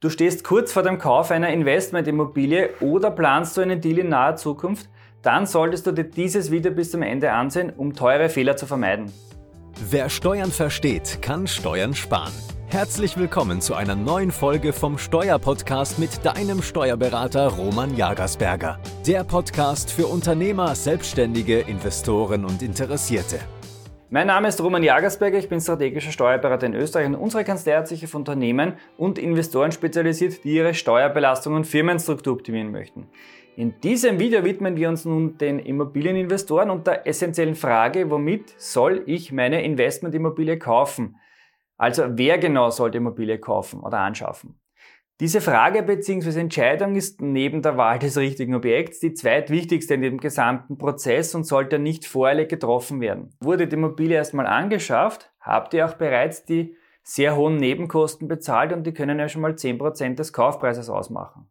Du stehst kurz vor dem Kauf einer Investmentimmobilie oder planst du einen Deal in naher Zukunft, dann solltest du dir dieses Video bis zum Ende ansehen, um teure Fehler zu vermeiden. Wer Steuern versteht, kann Steuern sparen. Herzlich willkommen zu einer neuen Folge vom Steuerpodcast mit deinem Steuerberater Roman Jagersberger. Der Podcast für Unternehmer, Selbstständige, Investoren und Interessierte. Mein Name ist Roman Jagersberger, ich bin strategischer Steuerberater in Österreich und unsere Kanzlei hat sich auf Unternehmen und Investoren spezialisiert, die ihre Steuerbelastung und Firmenstruktur optimieren möchten. In diesem Video widmen wir uns nun den Immobilieninvestoren und der essentiellen Frage, womit soll ich meine Investmentimmobilie kaufen? Also wer genau sollte Immobilie kaufen oder anschaffen? Diese Frage bzw. Entscheidung ist neben der Wahl des richtigen Objekts die zweitwichtigste in dem gesamten Prozess und sollte nicht voreilig getroffen werden. Wurde die Immobilie erstmal angeschafft, habt ihr auch bereits die sehr hohen Nebenkosten bezahlt und die können ja schon mal 10% des Kaufpreises ausmachen.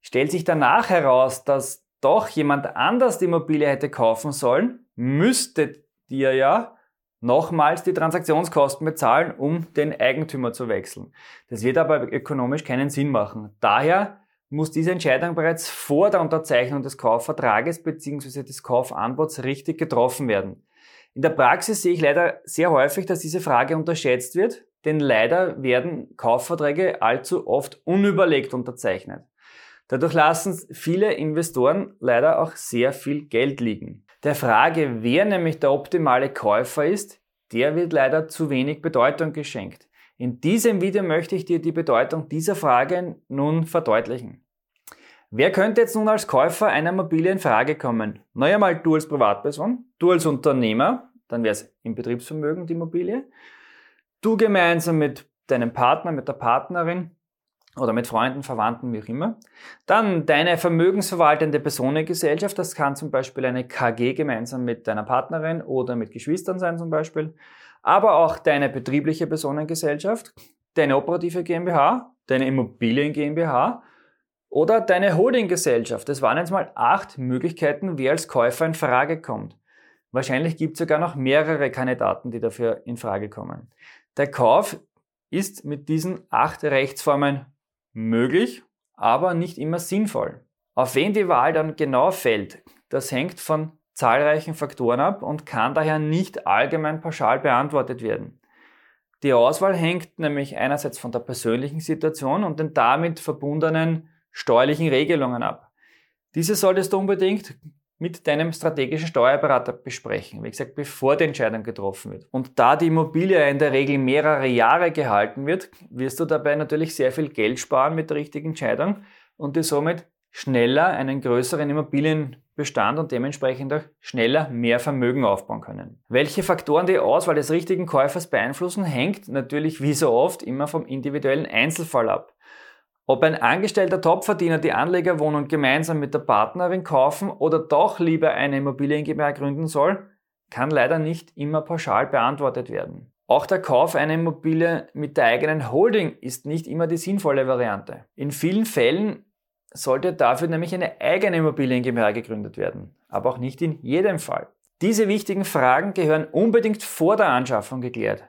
Stellt sich danach heraus, dass doch jemand anders die Immobilie hätte kaufen sollen, müsstet ihr ja nochmals die Transaktionskosten bezahlen, um den Eigentümer zu wechseln. Das wird aber ökonomisch keinen Sinn machen. Daher muss diese Entscheidung bereits vor der Unterzeichnung des Kaufvertrages bzw. des Kaufanbots richtig getroffen werden. In der Praxis sehe ich leider sehr häufig, dass diese Frage unterschätzt wird, denn leider werden Kaufverträge allzu oft unüberlegt unterzeichnet. Dadurch lassen viele Investoren leider auch sehr viel Geld liegen. Der Frage, wer nämlich der optimale Käufer ist, der wird leider zu wenig Bedeutung geschenkt. In diesem Video möchte ich dir die Bedeutung dieser Frage nun verdeutlichen. Wer könnte jetzt nun als Käufer einer Immobilie in Frage kommen? Naja, mal du als Privatperson, du als Unternehmer, dann wäre es im Betriebsvermögen die Immobilie, du gemeinsam mit deinem Partner, mit der Partnerin, oder mit Freunden, Verwandten, wie auch immer. Dann deine vermögensverwaltende Personengesellschaft, das kann zum Beispiel eine KG gemeinsam mit deiner Partnerin oder mit Geschwistern sein zum Beispiel. Aber auch deine betriebliche Personengesellschaft, deine operative GmbH, deine Immobilien GmbH oder deine Holdinggesellschaft. Das waren jetzt mal acht Möglichkeiten, wer als Käufer in Frage kommt. Wahrscheinlich gibt es sogar noch mehrere Kandidaten, die dafür in Frage kommen. Der Kauf ist mit diesen acht Rechtsformen möglich, aber nicht immer sinnvoll. Auf wen die Wahl dann genau fällt, das hängt von zahlreichen Faktoren ab und kann daher nicht allgemein pauschal beantwortet werden. Die Auswahl hängt nämlich einerseits von der persönlichen Situation und den damit verbundenen steuerlichen Regelungen ab. Diese solltest du unbedingt mit deinem strategischen Steuerberater besprechen, wie gesagt, bevor die Entscheidung getroffen wird. Und da die Immobilie in der Regel mehrere Jahre gehalten wird, wirst du dabei natürlich sehr viel Geld sparen mit der richtigen Entscheidung und dir somit schneller einen größeren Immobilienbestand und dementsprechend auch schneller mehr Vermögen aufbauen können. Welche Faktoren die Auswahl des richtigen Käufers beeinflussen, hängt natürlich wie so oft immer vom individuellen Einzelfall ab. Ob ein angestellter Topverdiener die Anlegerwohnung gemeinsam mit der Partnerin kaufen oder doch lieber eine Immobilien GmbH gründen soll, kann leider nicht immer pauschal beantwortet werden. Auch der Kauf einer Immobilie mit der eigenen Holding ist nicht immer die sinnvolle Variante. In vielen Fällen sollte dafür nämlich eine eigene Immobilien gegründet werden, aber auch nicht in jedem Fall. Diese wichtigen Fragen gehören unbedingt vor der Anschaffung geklärt.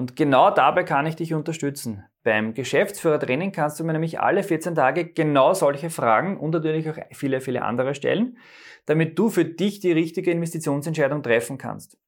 Und genau dabei kann ich dich unterstützen. Beim Geschäftsführertraining kannst du mir nämlich alle 14 Tage genau solche Fragen und natürlich auch viele, viele andere stellen, damit du für dich die richtige Investitionsentscheidung treffen kannst.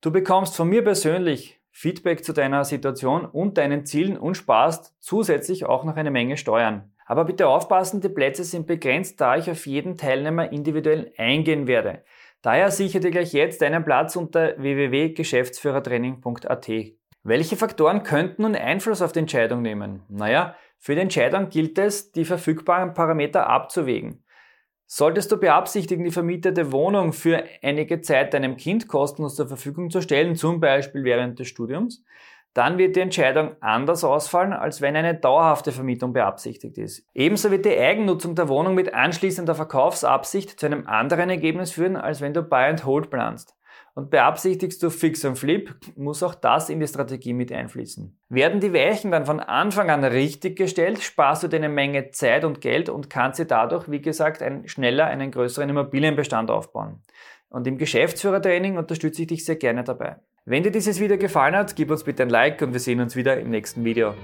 Du bekommst von mir persönlich Feedback zu deiner Situation und deinen Zielen und sparst zusätzlich auch noch eine Menge Steuern. Aber bitte aufpassen, die Plätze sind begrenzt, da ich auf jeden Teilnehmer individuell eingehen werde. Daher sichere dir gleich jetzt deinen Platz unter www.geschäftsführertraining.at. Welche Faktoren könnten nun Einfluss auf die Entscheidung nehmen? Naja, für die Entscheidung gilt es, die verfügbaren Parameter abzuwägen. Solltest du beabsichtigen, die vermietete Wohnung für einige Zeit deinem Kind kostenlos zur Verfügung zu stellen, zum Beispiel während des Studiums, dann wird die Entscheidung anders ausfallen, als wenn eine dauerhafte Vermietung beabsichtigt ist. Ebenso wird die Eigennutzung der Wohnung mit anschließender Verkaufsabsicht zu einem anderen Ergebnis führen, als wenn du Buy and Hold planst. Und beabsichtigst du Fix und Flip, muss auch das in die Strategie mit einfließen. Werden die Weichen dann von Anfang an richtig gestellt, sparst du dir eine Menge Zeit und Geld und kannst dir dadurch, wie gesagt, ein, schneller einen größeren Immobilienbestand aufbauen. Und im Geschäftsführertraining unterstütze ich dich sehr gerne dabei. Wenn dir dieses Video gefallen hat, gib uns bitte ein Like und wir sehen uns wieder im nächsten Video.